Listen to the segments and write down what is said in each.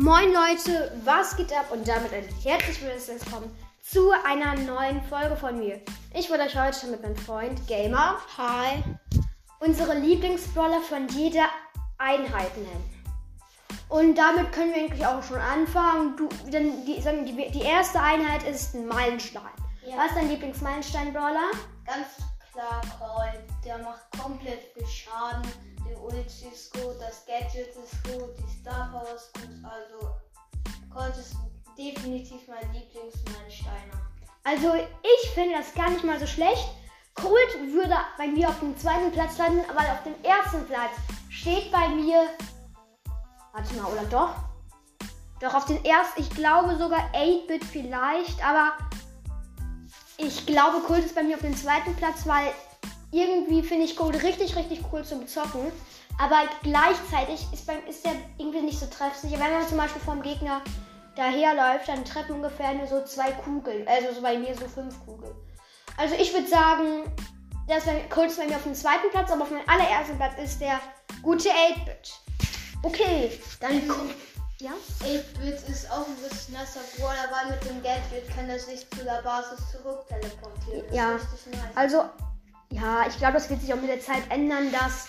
Moin Leute, was geht ab? Und damit ein herzlich willkommen zu einer neuen Folge von mir. Ich würde euch heute mit meinem Freund Gamer, hi, unsere Lieblingsbrawler von jeder Einheit nennen. Und damit können wir eigentlich auch schon anfangen. Du, denn die, sagen die, die erste Einheit ist ein Meilenstein. Ja. Was ist dein Lieblingsmeilenstein-Brawler? Ganz klar Colt. Der macht komplett viel Schaden. Der Ulti ist gut, das Gadget ist gut, die Star Power ist gut. Also Colt ist definitiv mein Lieblingsmeilensteiner. Also ich finde das gar nicht mal so schlecht. Colt würde bei mir auf dem zweiten Platz landen, weil auf dem ersten Platz steht bei mir. Warte mal, oder doch? Doch auf den ersten, ich glaube sogar 8-Bit vielleicht, aber ich glaube, Colt ist bei mir auf dem zweiten Platz, weil irgendwie finde ich Colt richtig, richtig cool zum Zocken. Aber gleichzeitig ist, beim, ist der irgendwie nicht so treffsicher. Wenn man zum Beispiel vom Gegner daherläuft, dann treffen ungefähr nur so zwei Kugeln. Also so bei mir so fünf Kugeln. Also ich würde sagen, dass bei, Colt ist bei mir auf dem zweiten Platz, aber auf meinem allerersten Platz ist der gute 8-Bit. Okay, dann kommt. Ja? 8-Bit ist auch ein bisschen nasser Brawler, weil mit dem Gadget kann er sich zu der Basis zurück teleportieren. Das Ja. ist richtig nice. Also, ja, ich glaube, das wird sich auch mit der Zeit ändern, dass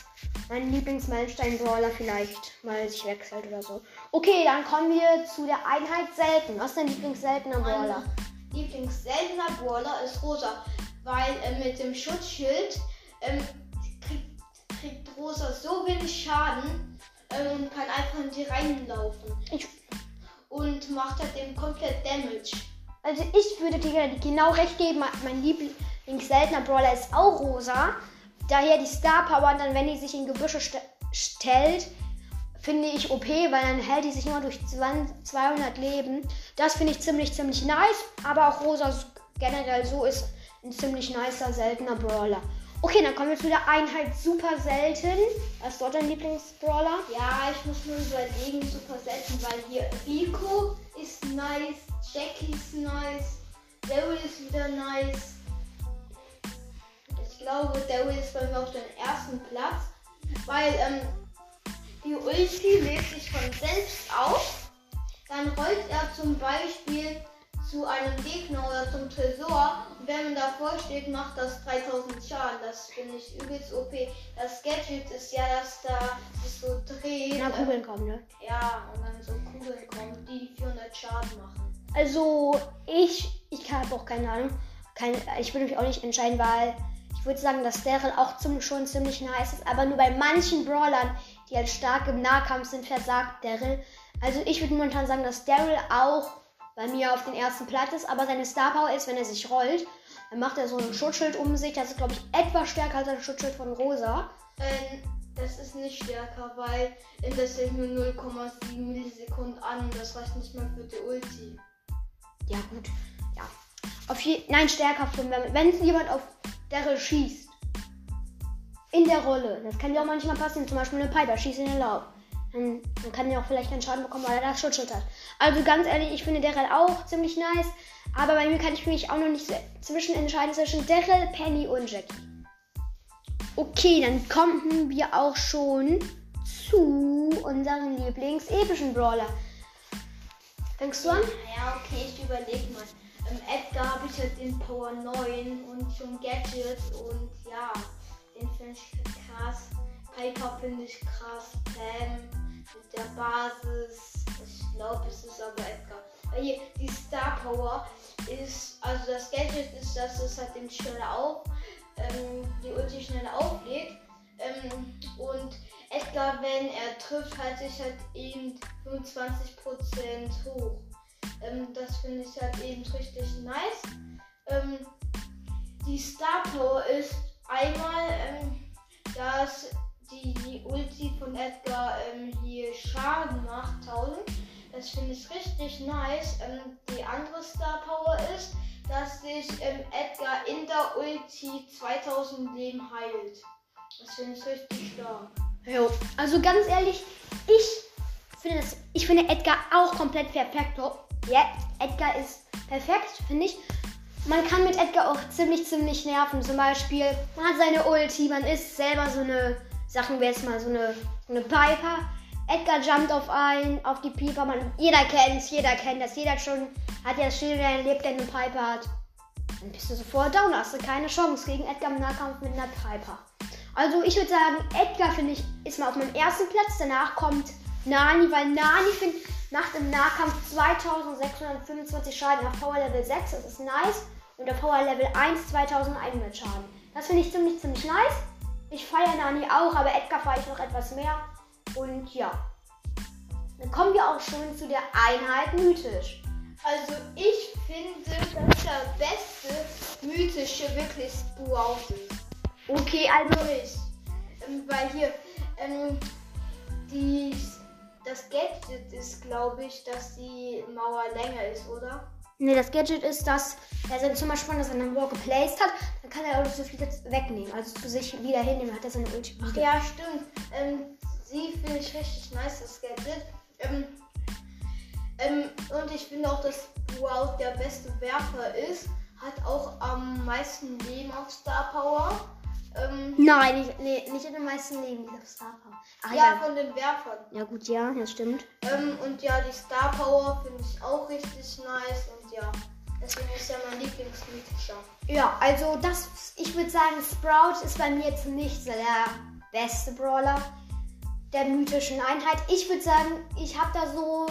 mein Lieblingsmeilenstein-Brawler vielleicht mal sich wechselt oder so. Okay, dann kommen wir zu der Einheit selten. Was ist dein Lieblingsseltener Brawler? Mein Lieblingsseltener Brawler ist Rosa, weil äh, mit dem Schutzschild ähm, kriegt, kriegt Rosa so wenig Schaden ähm, und kann einfach in die reinlaufen. Ich, Und macht halt dem komplett Damage. also ich würde dir genau recht geben, mein Lieblingsseltener Brawler ist auch rosa. Daher die Star Power, dann wenn die sich in Gebüsche st stellt, finde ich OP, weil dann hält die sich nur durch 20, 200 Leben. Das finde ich ziemlich, ziemlich nice. Aber auch rosa generell so ist ein ziemlich nicer, seltener Brawler. Okay, dann kommen wir zu der Einheit super selten. Was ist dort dein Lieblingsbrawler? Ja, ich muss nur überlegen, super selten, weil hier Rico ist nice, Jackie ist nice, Daryl ist wieder nice. Ich glaube, Daryl ist bei mir auf dem ersten Platz, weil ähm, die Ulti lädt sich von selbst auf. Dann rollt er zum Beispiel zu einem Gegner oder zum Tresor und wenn man davor steht, macht das 3000 Schaden. Das finde ich übelst OP. Das Gadget ist ja, dass da sich so dreht. Na, Kugeln kommen, ne? Ja, und dann so Kugeln kommen, die 400 Schaden machen. Also, ich, ich habe auch keine Ahnung. Kein, ich würde mich auch nicht entscheiden, weil ich würde sagen, dass Daryl auch zum, schon ziemlich nice ist. Aber nur bei manchen Brawlern, die halt stark im Nahkampf sind, versagt Daryl. Also, ich würde momentan sagen, dass Daryl auch bei mir auf den ersten Platz ist. Aber seine Star Power ist, wenn er sich rollt, dann macht er so ein Schutzschild um sich. Das ist, glaube ich, etwas stärker als ein Schutzschild von Rosa. Ähm, das ist nicht stärker, weil das hält nur 0,7 Millisekunden an und das reicht nicht mal für die Ulti. Ja, gut. Ja. Auf je Nein, stärker von, wenn, wenn jemand auf Daryl schießt. In der Rolle. Das kann ja auch manchmal passieren. Zum Beispiel eine Piper schießt in den Lauf. Dann, dann kann er auch vielleicht einen Schaden bekommen, weil er das Schutzschild hat. Also ganz ehrlich, ich finde Daryl auch ziemlich nice. Aber bei mir kann ich mich auch noch nicht zwischen entscheiden zwischen Daryl, Penny und Jackie. Okay, dann kommen wir auch schon zu unserem Lieblings-epischen Brawler. Fängst du an? Ja, okay, ich überlege mal. Ähm, Edgar habe ich halt den Power 9 und schon Gadget und ja, den finde ich krass. Piper finde ich krass. Pam mit der Basis. Ich glaube, es ist aber Edgar. Weil hier die Star Power ist, also das Gadget ist, dass es halt den schneller auf, ähm, die Ulti schneller auflädt. Ähm, und Edgar, wenn er trifft, halt sich halt eben 25% hoch. Finde ich halt eben richtig nice. Ähm, die Star Power ist einmal, ähm, dass die, die Ulti von Edgar ähm, hier Schaden macht, 1000. Das finde ich richtig nice. Ähm, die andere Star Power ist, dass sich ähm, Edgar in der Ulti 2000 Leben heilt. Das finde ich richtig stark. Jo, also ganz ehrlich, ich finde das, Edgar auch komplett perfekt. Ja, Edgar ist perfekt, finde ich. Man kann mit Edgar auch ziemlich, ziemlich nerven. Zum Beispiel, man hat seine Ulti, man ist selber so eine, sagen wir jetzt mal, so eine, eine Piper. Edgar jumpt auf ein, auf die Piper. Man, jeder kennt's, jeder kennt das. Jeder schon hat ja das Schild erlebt, der eine Piper hat. Dann bist du sofort down, hast du keine Chance gegen Edgar im Nahkampf mit einer Piper. Also ich würde sagen, Edgar finde ich ist mal auf meinem ersten Platz. Danach kommt Nani, weil Nani find, macht im Nahkampf 2625 Schaden auf Power Level 6. Das ist nice. Und auf Power Level 1 2100 Schaden. Das finde ich ziemlich, ziemlich nice. Ich feiere Nani auch, aber Edgar feiere ich noch etwas mehr. Und ja. Dann kommen wir auch schon zu der Einheit mythisch. Also ich finde, dass der beste mythische wirklich Sprout ist. Okay, also ich. Ähm, weil hier ähm, die, das Gadget ist, glaube ich, dass die Mauer länger ist, oder? Ne, das Gadget ist, dass er dann zum Beispiel, dass er einen Walk geplaced hat, dann kann er auch so viel wegnehmen. Also zu sich wieder hinnehmen, hat er seine Ulti. Ach ja, stimmt. Ähm, sie finde ich richtig nice, das Gadget. Ähm, ähm, und ich finde auch, dass Wow der beste Werfer ist. Hat auch am meisten Leben auf Star Power. Ähm, Nein, nicht, nee, nicht in den meisten Leben, die Star Power. Ach, ja, ja, von den Werfern. Ja gut, ja, das stimmt. Ähm, und ja, die Star Power finde ich auch richtig nice und ja. Deswegen ist ja mein Lieblingsmythischer. Ja, also das, ich würde sagen, Sprout ist bei mir jetzt nicht so der beste Brawler der mythischen Einheit. Ich würde sagen, ich habe da so.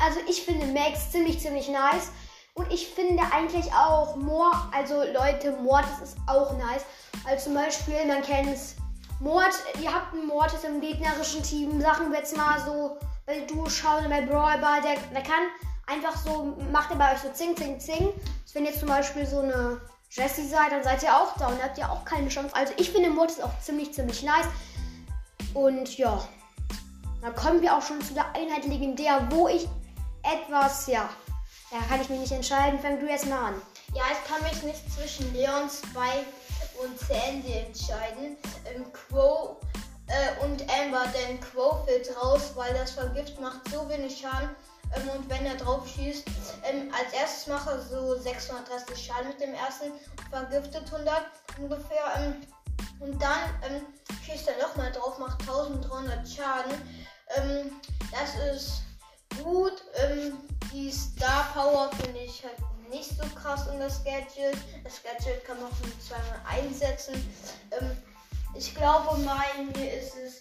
Also ich finde Max ziemlich, ziemlich nice. Und ich finde eigentlich auch Mord, also Leute, Mord ist auch nice. Also zum Beispiel, man kennt es. Mord, ihr habt einen Mord im gegnerischen Team. Sachen wir jetzt mal so, weil du schaust bei Brawl Ball, der, der kann einfach so, macht er bei euch so zing, zing, zing. Wenn jetzt zum Beispiel so eine Jessie seid, dann seid ihr auch da und habt ihr auch keine Chance. Also ich finde Mord ist auch ziemlich, ziemlich nice. Und ja, dann kommen wir auch schon zu der Einheit legendär, wo ich etwas, ja, da kann ich mich nicht entscheiden. Fang du erst mal an. Ja, ich kann mich nicht zwischen Leon, Spike und Sandy entscheiden. Ähm, Quo äh, und Amber, denn Quo fällt raus, weil das Vergift macht so wenig Schaden. Ähm, und wenn er drauf schießt, ähm, als erstes mache so 630 Schaden mit dem ersten, vergiftet 100 ungefähr. Ähm, und dann ähm, schießt er nochmal drauf, macht 1300 Schaden. Ähm, das ist gut. Ähm, die Star Power finde ich halt nicht so krass in das Gadget. Das Gadget kann man auch zweimal einsetzen. Ähm, ich glaube, bei mir ist es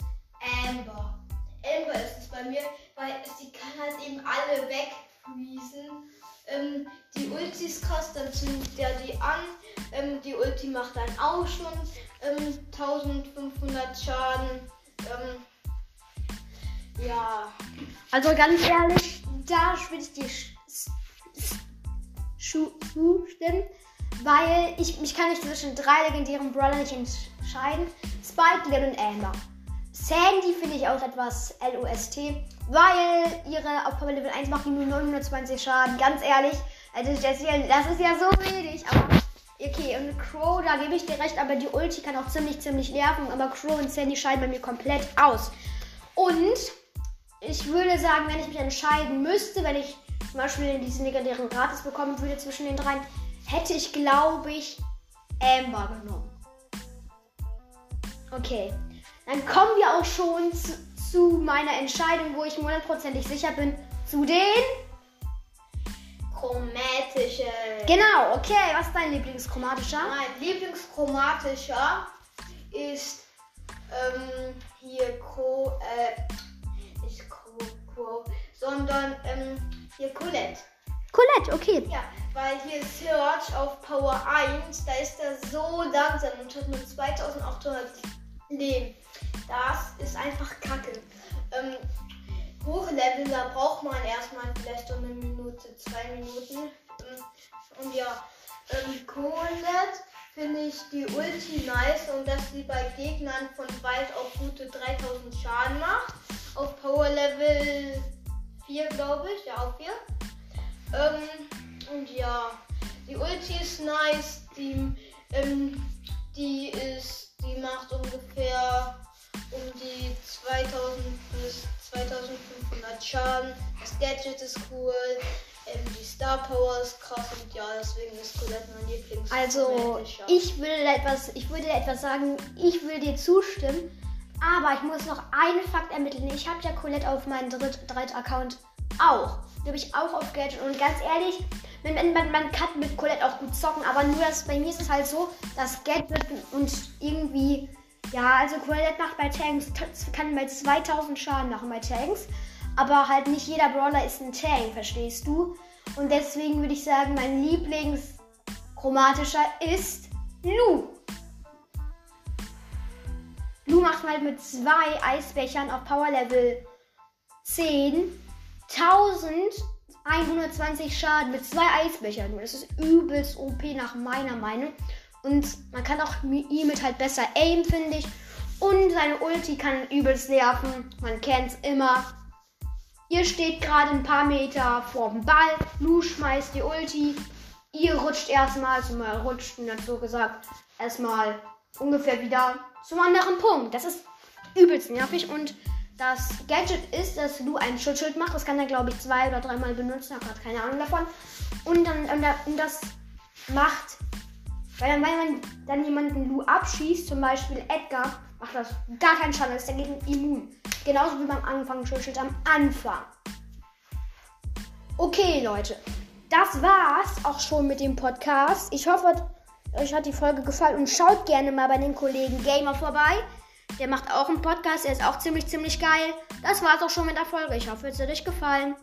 Amber. Amber ist es bei mir, weil sie kann halt eben alle wegfließen. Ähm, die Ulti ist krass, dann zündet der die an. Ähm, die Ulti macht dann auch schon ähm, 1500 Schaden. Ja. Also ganz ehrlich, da würde ich dir zustimmen, weil ich mich kann nicht zwischen drei legendären Brawler nicht entscheiden. Spike, Leon und Amber. Sandy finde ich auch etwas LOST, weil ihre auf Power Level 1 macht die nur 920 Schaden. Ganz ehrlich, also das ist ja, das ist ja so wenig, aber okay, und Crow, da gebe ich dir recht, aber die Ulti kann auch ziemlich, ziemlich nerven, aber Crow und Sandy scheiden bei mir komplett aus. Und ich würde sagen, wenn ich mich entscheiden müsste, wenn ich zum Beispiel diesen legendären Gratis bekommen würde zwischen den dreien, hätte ich, glaube ich, Amber genommen. Okay, dann kommen wir auch schon zu, zu meiner Entscheidung, wo ich hundertprozentig sicher bin, zu den chromatischen. Genau, okay. Was ist dein Lieblingschromatischer? Mein Lieblingschromatischer ist ähm, hier Chro, äh, Chro sondern ähm, hier Colette. Colette, okay. Ja, weil hier Search auf Power 1, da ist er so langsam und hat nur 2800 Leben. Das ist einfach kacke. Ähm, Hochlevel, da braucht man erstmal vielleicht so eine Minute, zwei Minuten. Ähm, und ja, ähm, Colette finde ich die Ulti nice und dass sie bei Gegnern von weit auf gute 3000 Schaden macht. Auf Power Level 4, glaube ich. Ja, auf 4. Ähm, und ja, die Ulti ist nice. Die, ähm, die ist, die macht ungefähr um die 2000 bis 2500 Schaden. Das Gadget ist cool. Ähm, die Star Power ist krass und ja, deswegen ist Colette mein Lieblings. Also, ich würde etwas, ich würde etwas sagen, ich würde dir zustimmen, Aber ich muss noch einen Fakt ermitteln. Ich habe ja Colette auf meinem Dritt-Account auch. Da habe ich auch auf Gadget. Und ganz ehrlich, man, man, man kann mit Colette auch gut zocken. Aber nur, dass bei mir ist es halt so, dass Gadget und irgendwie. Ja, also Colette macht bei Tanks, kann bei 2000 Schaden machen bei Tanks. Aber halt nicht jeder Brawler ist ein Tank, verstehst du? Und deswegen würde ich sagen, mein Lieblingschromatischer ist Lu. Lu macht halt mit zwei Eisbechern auf Power Level 10 1120 Schaden mit zwei Eisbechern. Das ist übelst OP nach meiner Meinung. Und man kann auch mit halt besser aim, finde ich. Und seine Ulti kann übelst nerven. Man kennt es immer. Ihr steht gerade ein paar Meter vor dem Ball. Lu schmeißt die Ulti. Ihr rutscht erstmal, also mal rutscht, und dann so gesagt, erstmal ungefähr wieder zum anderen Punkt. Das ist übelst nervig und das Gadget ist, dass du ein Schutzschild machst. Das kann er, glaube ich, zwei oder dreimal benutzen. Ich habe gerade keine Ahnung davon. Und dann und das macht, weil dann, wenn man dann jemanden Lu abschießt, zum Beispiel Edgar, macht das gar keinen Schaden. Das ist dagegen immun. Genauso wie beim Anfang Schutzschild am Anfang. Okay, Leute. Das war's auch schon mit dem Podcast. Ich hoffe, euch hat die Folge gefallen und schaut gerne mal bei den Kollegen Gamer vorbei. Der macht auch einen Podcast, der ist auch ziemlich, ziemlich geil. Das war's auch schon mit der Folge. Ich hoffe, es hat euch gefallen.